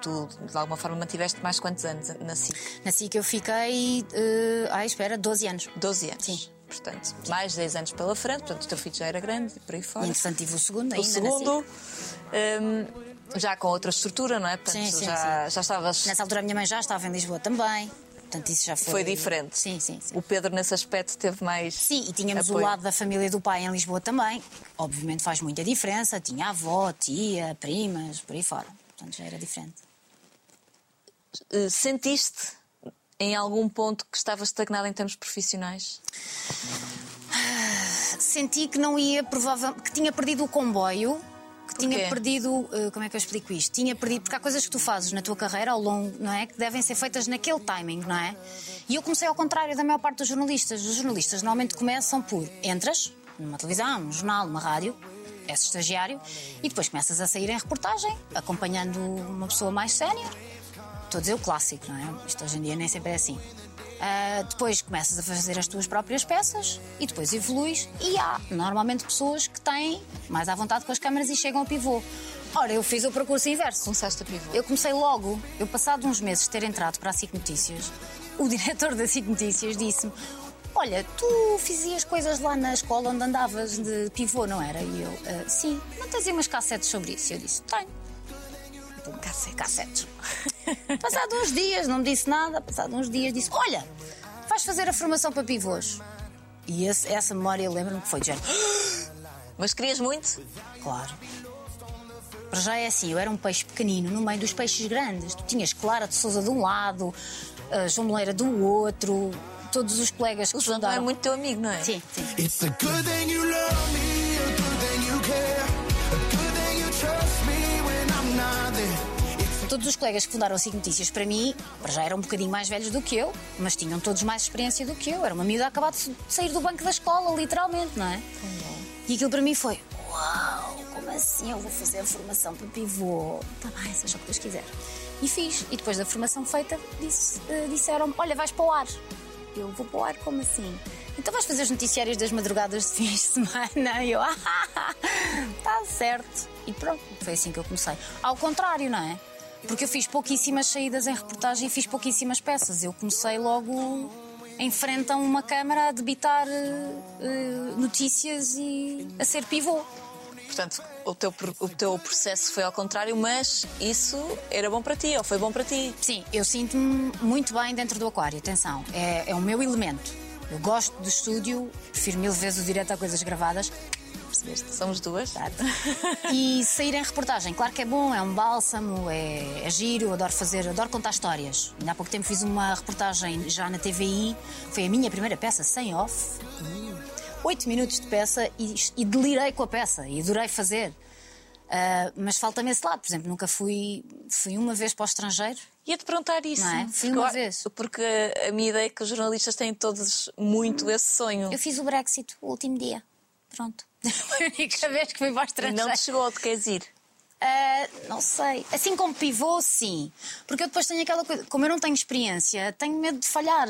tu de alguma forma mantiveste mais quantos anos na SIC? Na SIC eu fiquei. eh, ai, espera, 12 anos. 12 anos. Sim. Portanto, mais 10 anos pela frente, portanto o teu filho já era grande e por aí E fora. entretanto tive o segundo O ainda. na segundo, hum, já com outra estrutura, não é? Portanto, Sim, sim, já, já estavas. Nessa altura a minha mãe já estava em Lisboa também. Portanto, isso já foi. Foi diferente. Sim, sim, sim. O Pedro, nesse aspecto, teve mais. Sim, e tínhamos apoio. o lado da família do pai em Lisboa também. Obviamente faz muita diferença. Tinha avó, tia, primas, por aí fora. Portanto, já era diferente. Eh, Sentiste em algum ponto que estavas estagnado em termos profissionais? Senti que não ia, provavelmente, que tinha perdido o comboio. Que tinha perdido, eh, como é que eu explico isto? Tinha perdido, porque há coisas que tu fazes na tua carreira ao longo, não é? Que devem ser feitas naquele timing, não é? E eu comecei ao contrário da maior parte dos jornalistas. Os jornalistas normalmente começam por entras numa televisão, num jornal, numa rádio, és estagiário, e depois começas a sair em reportagem, acompanhando uma pessoa mais sénior. Estou a dizer o clássico, não é? Isto hoje em dia nem sempre é assim. Ah, depois começas a fazer as tuas próprias peças e depois evoluís. E há normalmente pessoas que têm mais à vontade com as câmaras e chegam ao pivô. Ora, eu fiz o percurso inverso. Começaste a pivô. Eu comecei logo, eu passado uns meses de ter entrado para a SIC Notícias, o [LAUGHS] diretor da SIC Notícias disse-me: Olha, tu fazias coisas lá na escola onde andavas de pivô, não era? E eu, "Ah, sim, não tens aí umas cassetes sobre isso? Eu disse: Tenho. Pum, cassete- cassetes. Passado uns dias, não me disse nada, passado uns dias disse: Olha, vais fazer a formação para pivôs. E esse- essa memória eu lembro-me que foi de género. [GASPS] Mas querias muito? Claro. Para já é assim, eu era um peixe pequenino no meio dos peixes grandes. Tu tinhas Clara de Souza de um lado, a João Moleira do outro, todos os colegas que O João é muito teu amigo, não é? Sim, sim. It's a good thing you love me, a good thing you care, a good thing you trust me when I'm not there. Todos os colegas que fundaram a SIC Notícias, para mim, para já eram um bocadinho mais velhos do que eu, mas tinham todos mais experiência do que eu. Era uma miúda acabada de sair do banco da escola, literalmente, não é? E aquilo para mim foi: Uau, como assim eu vou fazer a formação para pivô? Está bem, seja o que Deus quiser. E fiz. E depois da formação feita, disse- eh, disseram-me: Olha, vais para o ar. Eu vou para o ar, como assim? Então vais fazer os noticiários das madrugadas de fins de semana? [LAUGHS] E eu, ah, está [LAUGHS] certo. E pronto, foi assim que eu comecei. Ao contrário, não é? Porque eu fiz pouquíssimas saídas em reportagem e fiz pouquíssimas peças. Eu comecei logo em frente a uma câmara a debitar eh, notícias e a ser pivô. Portanto, o teu, o teu processo foi ao contrário, mas isso era bom para ti, ou foi bom para ti. Sim, eu sinto-me muito bem dentro do aquário, atenção, é, é o meu elemento. Eu gosto do estúdio, prefiro mil vezes o direto a coisas gravadas. Percebeste? Somos duas. [LAUGHS] E sair em reportagem, claro que é bom, é um bálsamo, é, é giro, adoro fazer, adoro contar histórias. Ainda há pouco tempo fiz uma reportagem já na TVI, foi a minha primeira peça, sem off. Oito minutos de peça e, e delirei com a peça e adorei fazer. Ah, mas falta-me esse lado, por exemplo, nunca fui, fui uma vez para o estrangeiro. Ia-te perguntar isso. Não é? Fui uma vez. Porque a minha ideia é que os jornalistas têm todos muito esse sonho. Eu fiz o Brexit o último dia. Pronto. Foi [LAUGHS] a única vez que fui para o E estrangeiro. não te chegou, tu queres ir? Ah, não sei. Assim como pivô, sim. Porque eu depois tenho aquela coisa. Como eu não tenho experiência, tenho medo de falhar.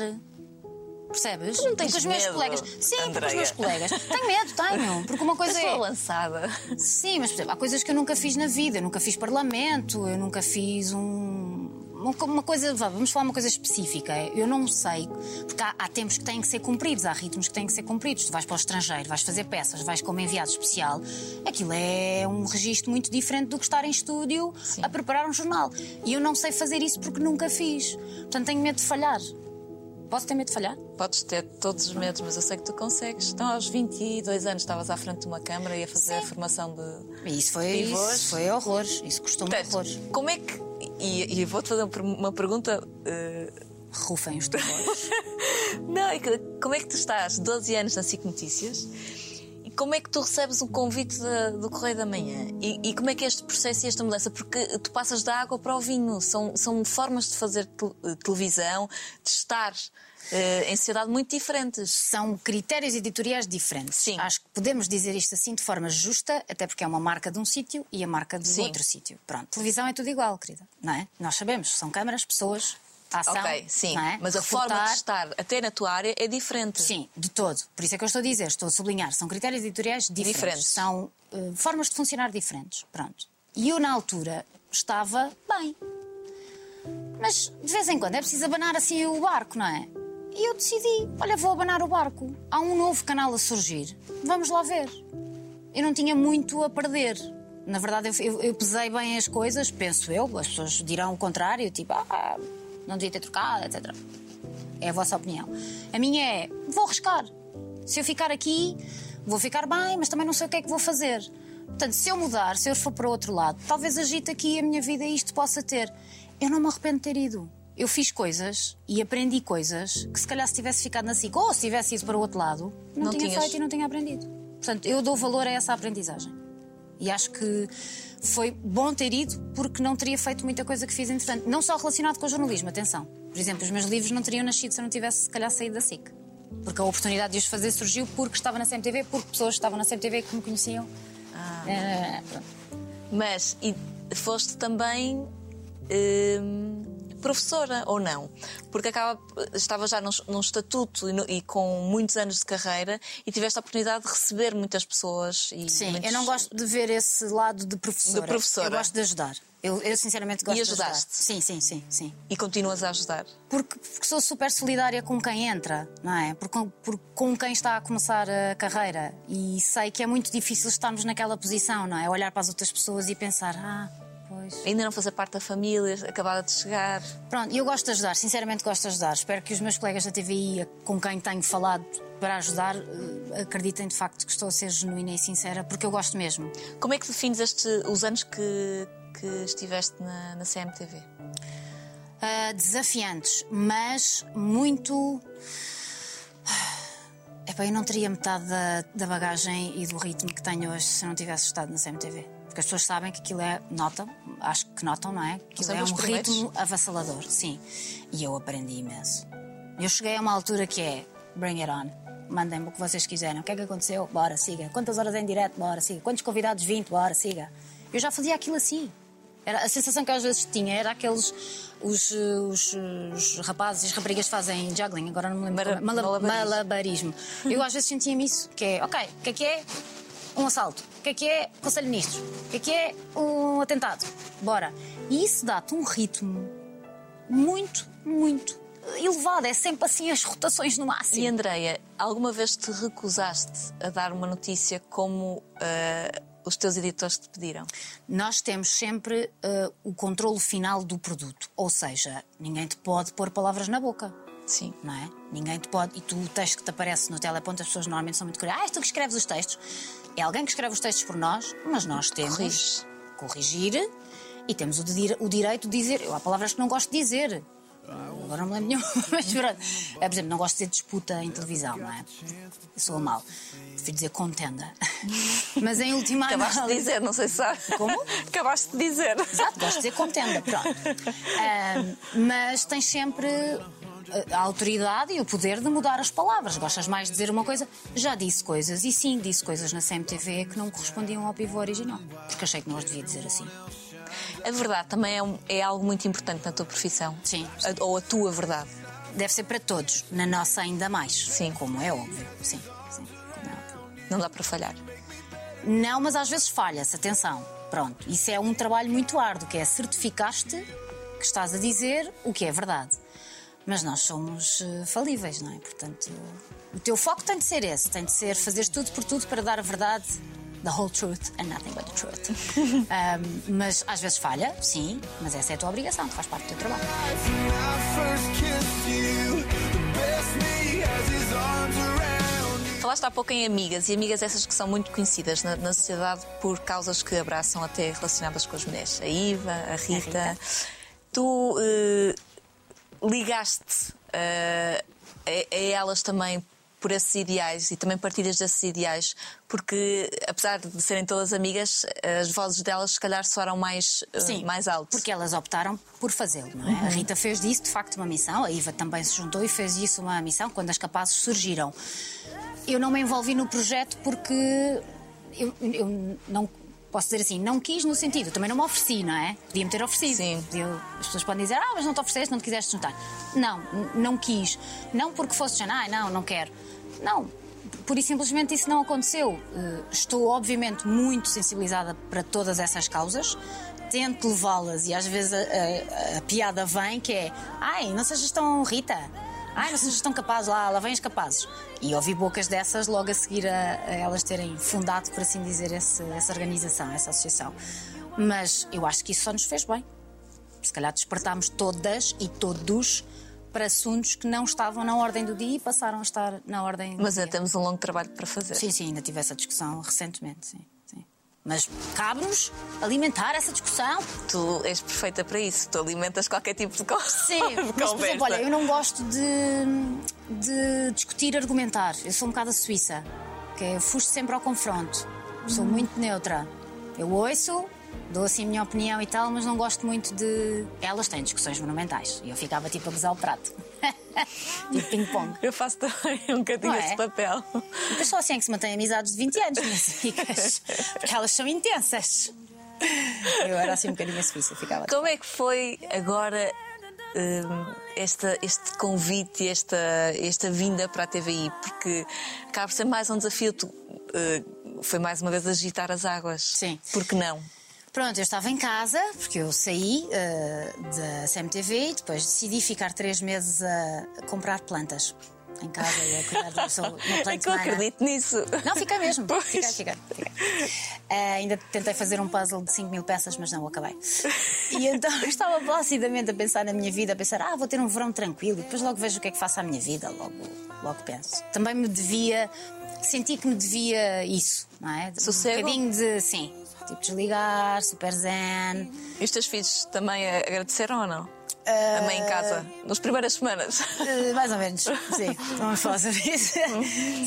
Percebes? não tens os meus medo, colegas. Sim, porque os meus colegas. Tenho medo, tenho. Porque uma [LAUGHS] coisa Estou é. lançada. Sim, mas por exemplo, há coisas que eu nunca fiz na vida. Eu nunca fiz parlamento, eu nunca fiz um. Uma coisa, vamos falar uma coisa específica. Eu não sei, porque há, há tempos que têm que ser cumpridos, há ritmos que têm que ser cumpridos. Tu vais para o estrangeiro, vais fazer peças, vais como enviado especial. Aquilo é um registro muito diferente do que estar em estúdio a preparar um jornal. E eu não sei fazer isso porque nunca fiz. Portanto, tenho medo de falhar. Posso ter medo de falhar? Podes ter todos os medos, mas eu sei que tu consegues. Então, aos 22 anos, estavas à frente de uma câmara e a fazer a formação de. Isso foi, Pivôs. isso foi horrores. Isso custou-me horrores. como é que. E, e vou-te fazer uma pergunta. eh, Rufem os [LAUGHS] tambores. Não, é como é que tu estás 12 anos na SIC Notícias e como é que tu recebes o convite da- do Correio da Manhã? E, e como é que é este processo e esta mudança? Porque tu passas da água para o vinho, são, são formas de fazer te- televisão, de estar em sociedade muito diferentes. são critérios editoriais diferentes. Sim. Acho que podemos dizer isto assim de forma justa, até porque é uma marca de um sítio e a marca de Sim. outro sítio. Pronto, televisão é tudo igual, querida, não é? Nós sabemos, são câmaras, pessoas, ação, ok, sim, é? mas a forma Reportar, de estar até na tua área é diferente. Sim, de todo. Por isso é que eu estou a dizer, estou a sublinhar, são critérios editoriais diferentes. Diferentes. São eh, formas de funcionar diferentes. Pronto. E eu, na altura, estava bem. Mas, de vez em quando, é preciso abanar assim o barco, não é? E eu decidi, olha, vou abanar o barco. Há um novo canal a surgir. Vamos lá ver. Eu não tinha muito a perder. Na verdade, eu, eu- eu pesei bem as coisas, penso eu. As pessoas dirão o contrário, tipo, ah, não devia ter trocado, etc. É a vossa opinião. A minha é: vou arriscar. Se eu ficar aqui, vou ficar bem, mas também não sei o que é que vou fazer. Portanto, se eu mudar, se eu for para outro lado, talvez agite aqui a minha vida e isto possa ter. Eu não me arrependo de ter ido. Eu fiz coisas e aprendi coisas que, se calhar, se tivesse ficado na SIC ou se tivesse ido para o outro lado, não, Não tinha tinhas. feito e não tinha aprendido. Portanto, eu dou valor a essa aprendizagem. E acho que foi bom ter ido porque não teria feito muita coisa que fiz entretanto. Não só relacionado com o jornalismo, atenção. Por exemplo, os meus livros não teriam nascido se eu não tivesse, se calhar, saído da SIC. Porque a oportunidade de os fazer surgiu porque estava na CMTV, porque pessoas estavam na CMTV que me conheciam. Eh, pronto. Mas e foste também hum, professora ou não? Porque acaba, estava já num, num estatuto e, no- e com muitos anos de carreira e tiveste a oportunidade de receber muitas pessoas. E Sim, muitos- eu não gosto de ver esse lado de professora. De professora. Eu gosto de ajudar. Eu, eu sinceramente gosto E de ajudar. ajudaste? Sim, sim, sim, sim. E continuas a ajudar. Porque, porque sou super solidária com quem entra, não é? Por, com- por- com quem está a começar a carreira. E sei que é muito difícil estarmos naquela posição, não é? Olhar para as outras pessoas e pensar, ah, pois. Ainda não fazer parte da família, acabada de chegar. Pronto, eu gosto de ajudar, sinceramente gosto de ajudar. Espero que os meus colegas da TVI, com quem tenho falado para ajudar, eh, acreditem de facto que estou a ser genuína e sincera, porque eu gosto mesmo. Como é que defines este, os anos que, que estiveste na, na CMTV? Ah, desafiantes, mas muito. Epá, eu não teria metade da, da bagagem e do ritmo que tenho hoje se não tivesse estado na CMTV. Porque as pessoas sabem que aquilo é. Notam, acho que notam, não é? São é um ritmo avassalador, sim. E eu aprendi imenso. Eu cheguei a uma altura que é. Bring it on. Mandem-me o que vocês quiserem. O que é que aconteceu? Bora, siga. Quantas horas em direto? Bora, siga. Quantos convidados? 20? Bora, siga. Eu já fazia aquilo assim. Era, a sensação que às vezes tinha era aqueles. Os, eh, os, os rapazes e as raparigas que fazem juggling, agora não me lembro. Mara- é. Mala- malabarismo. malabarismo. Eu às vezes sentia-me isso, que é, ok, o que é que é um assalto? O que é que é Conselho de Ministros? O que é que é um atentado? Bora. E isso dá-te um ritmo muito, muito elevado. É sempre assim as rotações no máximo. E Andreia, alguma vez te recusaste a dar uma notícia como ah, os teus editores te pediram? Nós temos sempre uh, o controle final do produto, ou seja, ninguém te pode pôr palavras na boca. Sim. Não é? Ninguém te pode. E tu, o texto que te aparece no teleponto, as pessoas normalmente são muito curiosas. Ah, tu que escreves os textos. É alguém que escreve os textos por nós, mas nós temos Corriges. corrigir e temos o, de- o direito de dizer. Eu, há palavras que não gosto de dizer. Agora não me lembro nenhum. [LAUGHS] Mas pronto. É, por exemplo, não gosto de dizer disputa em televisão, não é? Sou mal. Prefiro dizer contenda. [LAUGHS] Mas em última Acabaste de análise- dizer, não sei se sabe. Como? Acabaste de dizer. Exato, gosto de dizer contenda, pronto. [LAUGHS] Ahm, mas tens sempre a- autoridade e o poder de mudar as palavras. Gostas mais de dizer uma coisa? Já disse coisas, e sim, disse coisas na CMTV que não correspondiam ao pivô original. Porque achei que não as devia dizer assim. A verdade também é, um- é algo muito importante na tua profissão. Sim. A- ou a tua verdade. Deve ser para todos, na nossa ainda mais. Sim. Como é óbvio. Sim, sim. Como é óbvio. Não dá para falhar. Não, mas às vezes falha-se, atenção. Pronto, isso é um trabalho muito árduo, que é certificar-te que estás a dizer o que é verdade. Mas nós somos eh, falíveis, não é? Portanto, o teu foco tem de ser esse, tem de ser fazer tudo por tudo para dar a verdade, the whole truth and nothing but the truth. [LAUGHS] Ahm, mas às vezes falha, sim, mas essa é a tua obrigação, faz parte do teu trabalho. Falaste há pouco em amigas, e amigas essas que são muito conhecidas na, na sociedade por causas que abraçam até relacionadas com as mulheres. A Iva, a Rita. Rita. Tu eh, ligaste eh, a, a elas também por esses ideais e também partilhas desses ideais, porque apesar de serem todas amigas, as vozes delas se calhar soaram mais, eh, Sim, mais alto. Porque elas optaram por fazê-lo, não é? A Rita fez disso, de facto, uma missão. A Iva também se juntou e fez disso uma missão quando as capazes surgiram. Eu não me envolvi no projeto porque eu, eu não posso dizer assim, não quis no sentido, também não me ofereci, não é? Podia-me ter oferecido. Sim. Podia- as pessoas podem dizer, ah, mas não te ofereceste, não te quiseste juntar. Não, não quis. Não porque fosse já, ah, não, não quero. Não, por e simplesmente isso não aconteceu. Eh, Estou, obviamente, muito sensibilizada para todas essas causas. Tento levá-las e às vezes a, a- a piada vem que é ai, não sejas tão Rita. Ai, não sejas tão capaz, lá, lá vêm os capazes. E ouvi bocas dessas logo a seguir a, a elas terem fundado, por assim dizer, esse- essa organização, essa associação. Mas eu acho que isso só nos fez bem. Se calhar despertámos todas e todos para assuntos que não estavam na ordem do dia e passaram a estar na ordem do Mas dia. ainda temos um longo trabalho para fazer. Sim, sim, ainda tive essa discussão recentemente, sim. Mas cabe-nos alimentar essa discussão. Tu és perfeita para isso. Tu alimentas qualquer tipo de con- Sim, [LAUGHS] de mas por exemplo, olha, eu não gosto de, de discutir, argumentar. Eu sou um bocado a Suíça, que eu fujo sempre ao confronto. Sou muito neutra. Eu ouço, dou assim a minha opinião e tal, mas não gosto muito de. Elas têm discussões monumentais. E eu ficava tipo a gozar o prato. Tipo ping-pong. Eu faço também um bocadinho é? esse papel. Mas só assim é que se mantém amizades de 20 anos, minhas amigas. Porque elas são intensas. Eu era assim um bocadinho a Suíça, ficava. Como é que foi agora hum, esta, este convite, esta, esta vinda para a TVI? Porque acaba por ser mais um desafio. Tu, eh, foi mais uma vez agitar as águas. Sim. Por que não? Pronto, eu estava em casa, porque eu saí eh, da CMTV e depois decidi ficar três meses a comprar plantas em casa e a cuidar do sou uma [LAUGHS] É que eu acredito nisso. Não, fiquei mesmo. [LAUGHS] Pois. Fiquei, fiquei, fiquei. Eh, ainda tentei fazer um puzzle de 5 mil peças, mas não o acabei. E então [LAUGHS] estava placidamente a pensar na minha vida, a pensar, ah, vou ter um verão tranquilo e depois logo vejo o que é que faço à minha vida, logo, logo penso. Também me devia, senti que me devia isso, não é? Sossego? Um bocadinho de, sim, tipo desligar, super zen. E os teus filhos também agradeceram ou não? A mãe em casa, nas primeiras semanas. Eh, mais ou menos, sim. [LAUGHS] Vamos falar sobre isso.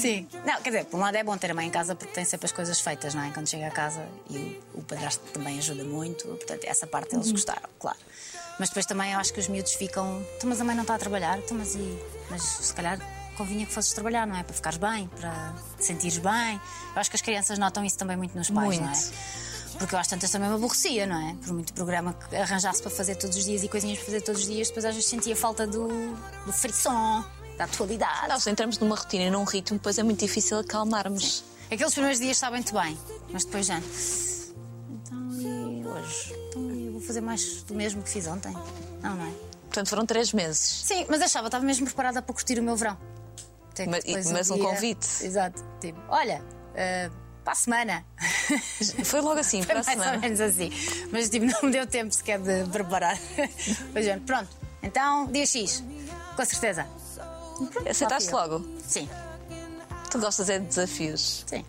sim. Não, quer dizer, por um lado é bom ter a mãe em casa porque tem sempre as coisas feitas, não é? Quando chega a casa e o, o padrasto também ajuda muito, portanto, essa parte eles gostaram, claro. Mas depois também eu acho que os miúdos ficam. "Então, Mas a mãe não está a trabalhar, então, mas, e... mas se calhar convinha que fosses trabalhar, não é? Para ficares bem, para te sentires bem. Eu acho que as crianças notam isso também muito nos pais, não é? Porque eu às tantas também me aborrecia, não é? Por muito programa que arranjasse para fazer todos os dias e coisinhas para fazer todos os dias, depois às vezes sentia falta do, do frisson, da atualidade. Nós entramos numa rotina e num ritmo, depois é muito difícil acalmarmos. Aqueles primeiros dias muito bem, mas depois já. Então e hoje? Então eu vou fazer mais do mesmo que fiz ontem? Não, não é? Portanto, foram três meses. Sim, mas achava, estava mesmo preparada para curtir o meu verão. Mas- mas um um dia- convite. Exato. Tipo, olha, eh, para a semana. Foi logo assim, [LAUGHS] para a mais ou semana. menos assim. Mas tipo, não me deu tempo sequer de preparar. [LAUGHS] Pois é, pronto. Então, dia X, com certeza. Aceitaste logo? Sim, Tu gostas é de desafios. sim.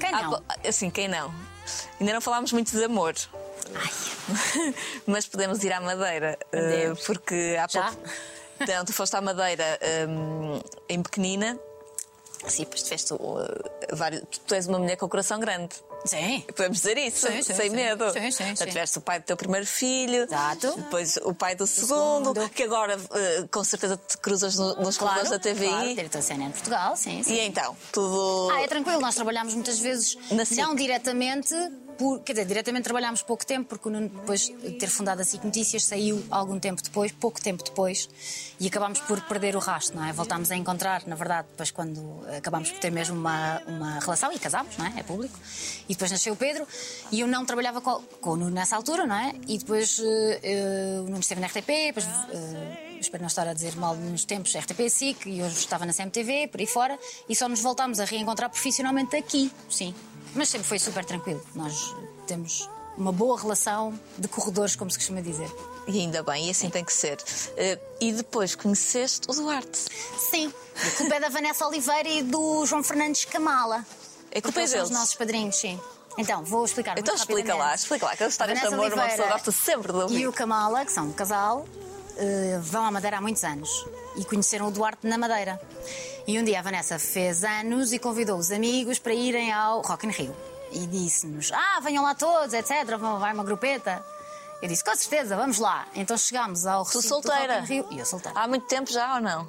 Quem Ah, não? assim, quem não? Ainda não falámos muito de amor. [LAUGHS] Mas podemos ir à Madeira. eh, Podemos. porque há Já? pouco. Então, tu foste à Madeira hum, em pequenina. Sim, depois tiveste uh, vários. Tu és uma mulher com o coração grande. Sim. Podemos dizer isso, Sim, sim, sem sim. medo. Sim, sim, sim. tiveste o pai do teu primeiro filho, Exato. depois o pai do segundo, segundo. que agora uh, com certeza te cruzas no- nos corredores da TVI. Claro, diretor CNN Portugal, sim, sim. E então, tudo. Ah, é tranquilo, nós trabalhámos muitas vezes, não diretamente, por, quer dizer, diretamente trabalhámos pouco tempo, porque o Nuno, depois de ter fundado a SIC Notícias, saiu algum tempo depois, pouco tempo depois, e acabámos por perder o rastro, não é? Voltámos a encontrar, na verdade, depois quando acabámos por ter mesmo uma, uma relação e casámos, não é? É público. E depois nasceu o Pedro, e eu não trabalhava com, com o Nuno nessa altura, não é? E depois eh, o Nuno esteve na RTP, depois. eh, espero não estar a dizer mal nos tempos, RTP SIC, e hoje estava na CMTV, por aí fora, e só nos voltámos a reencontrar profissionalmente aqui, sim. Mas sempre foi super tranquilo. Nós temos uma boa relação de corredores, como se costuma dizer. E ainda bem, e assim tem que ser. Uh, e depois conheceste o Duarte. Sim, a culpa é da Vanessa Oliveira e do João Fernandes Camala. É culpa Porque eles são os deles. nossos padrinhos, sim. Então, vou explicar Então explica lá, explica lá, que as histórias de amor uma pessoa gosta sempre de ouvir. E o Kamala, que são um casal, eh, vão à Madeira há muitos anos e conheceram o Duarte na Madeira. E um dia a Vanessa fez anos e convidou os amigos para irem ao Rock in Rio. E disse-nos: Ah, venham lá todos, etc. Vai uma grupeta. Eu disse: Com certeza, vamos lá. Então chegámos ao Tu recinto do solteira? Rio. E eu solteira. Há muito tempo já ou não?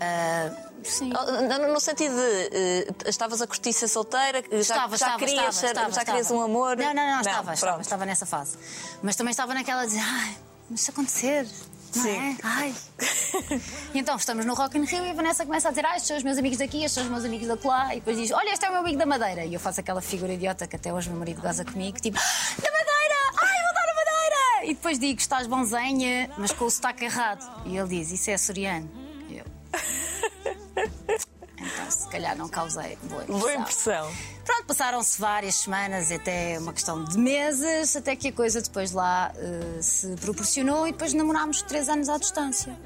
Ah, sim. No, no sentido de eh, estavas a curtir ser solteira, já, Estava, já estava, querias, estava, ser- estava, já querias estava. um amor. Não, não, não, estava, estava, pronto. estava nessa fase. Mas também estava naquela de, ai, mas se acontecer, não Sim. é? Ai. [LAUGHS] então estamos no Rock in Rio e a Vanessa começa a dizer, ah, estes são os meus amigos daqui, estes são os meus amigos da lá, e depois diz, olha, este é o meu amigo da Madeira. E eu faço aquela figura idiota que até hoje o meu marido goza comigo, tipo, "Ah, da Madeira! Ai, vou dar a Madeira! E depois digo, estás bonzenha, mas com o sotaque errado. E ele diz, isso é açoriano. E eu. [LAUGHS] Então, se calhar não causei boa impressão. Boa impressão. Pronto, passaram-se várias semanas, até uma questão de meses, até que a coisa depois lá eh, se proporcionou e depois namorámos três anos à distância.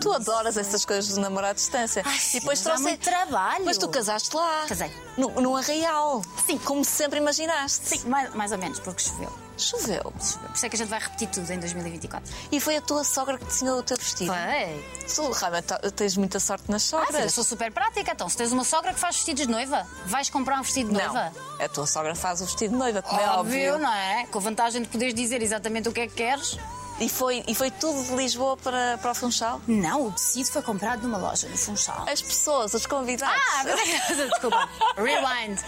Tu adoras essas coisas de namorar à distância. Ai, e depois trouxe- muito trabalho. Mas tu casaste lá. Casei. No, num arraial. Sim. Como sempre imaginaste. Sim, mais, mais ou menos, porque choveu. Choveu. Por isso é que a gente vai repetir tudo em 2024. E foi a tua sogra que desenhou o teu vestido. Vai. Tu realmente ta- tens muita sorte nas Ah, filha, eu sogras. sou super prática. Então, se tens uma sogra que faz vestidos de noiva, vais comprar um vestido de não. noiva? A tua sogra faz o vestido de noiva, como é Óbvio, óbvio. não é? Com a vantagem de poderes dizer exatamente o que é que queres. E foi, e foi tudo de Lisboa para, para o Funchal? Não, o tecido foi comprado numa loja no Funchal. As pessoas, os convidados. Ah, [LAUGHS] desculpa. Rewind.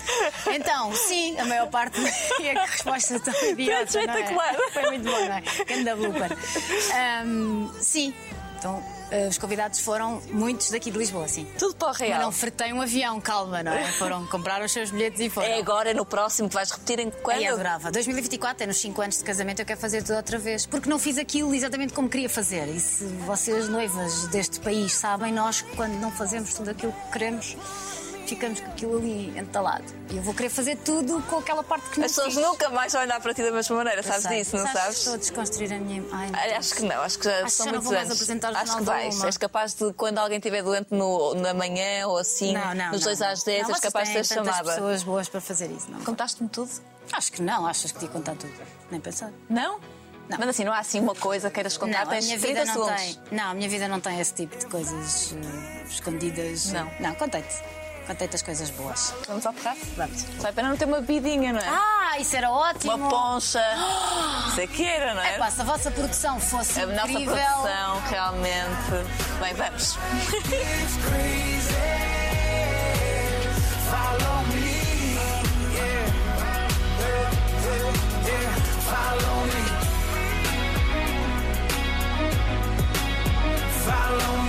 Então, sim, a maior parte. [LAUGHS] E a resposta tão idiota. Foi é? espetacular. Foi muito bom, não é? Ganda blooper. Ahm, sim. Então, os convidados foram muitos daqui de Lisboa, sim. Tudo para o Mas real. não fretei um avião, calma, não é? [LAUGHS] Foram comprar os seus bilhetes e foram. É agora, no próximo, que vais repetir em quando? Ai, adorava. 2024 é nos 5 anos de casamento, eu quero fazer tudo outra vez. Porque não fiz aquilo exatamente como queria fazer. E se vocês, noivas deste país, sabem, nós, quando não fazemos tudo aquilo que queremos, ficamos com aquilo ali entalado. E eu vou querer fazer tudo com aquela parte que não As pessoas nunca mais vão olhar para ti da mesma maneira, Eu sabes sei. disso, não Sabes? sabes? Estou a desconstruir a minha. Ai, Deus. Acho que não, acho que já Acho são que não muitos vou mais anos. acho que vais. Uma. És capaz de, quando alguém estiver doente no, na manhã ou assim, Não, não. nos não, dois não. às 10, não, és capaz de ser chamada. pessoas boas para fazer isso, não? Contaste-me tudo? Acho que não, achas que te ia contar tudo. Nem pensar. Não? Não. Mas assim, não há assim uma coisa que queiras contar, Não, a tens minha 30 vida não segundos. tem. Não, a minha vida não tem esse tipo de coisas eh, escondidas. Não. Não, contei-te com tantas coisas boas. Vamos ao terraço? Vamos. Só é pena não ter uma bebidinha, não é? Ah, isso era ótimo! Uma poncha. [GASPS] isso é que era, não é? É se a vossa produção fosse a incrível... nossa produção, realmente. Bem, vamos. [LAUGHS] Follow me.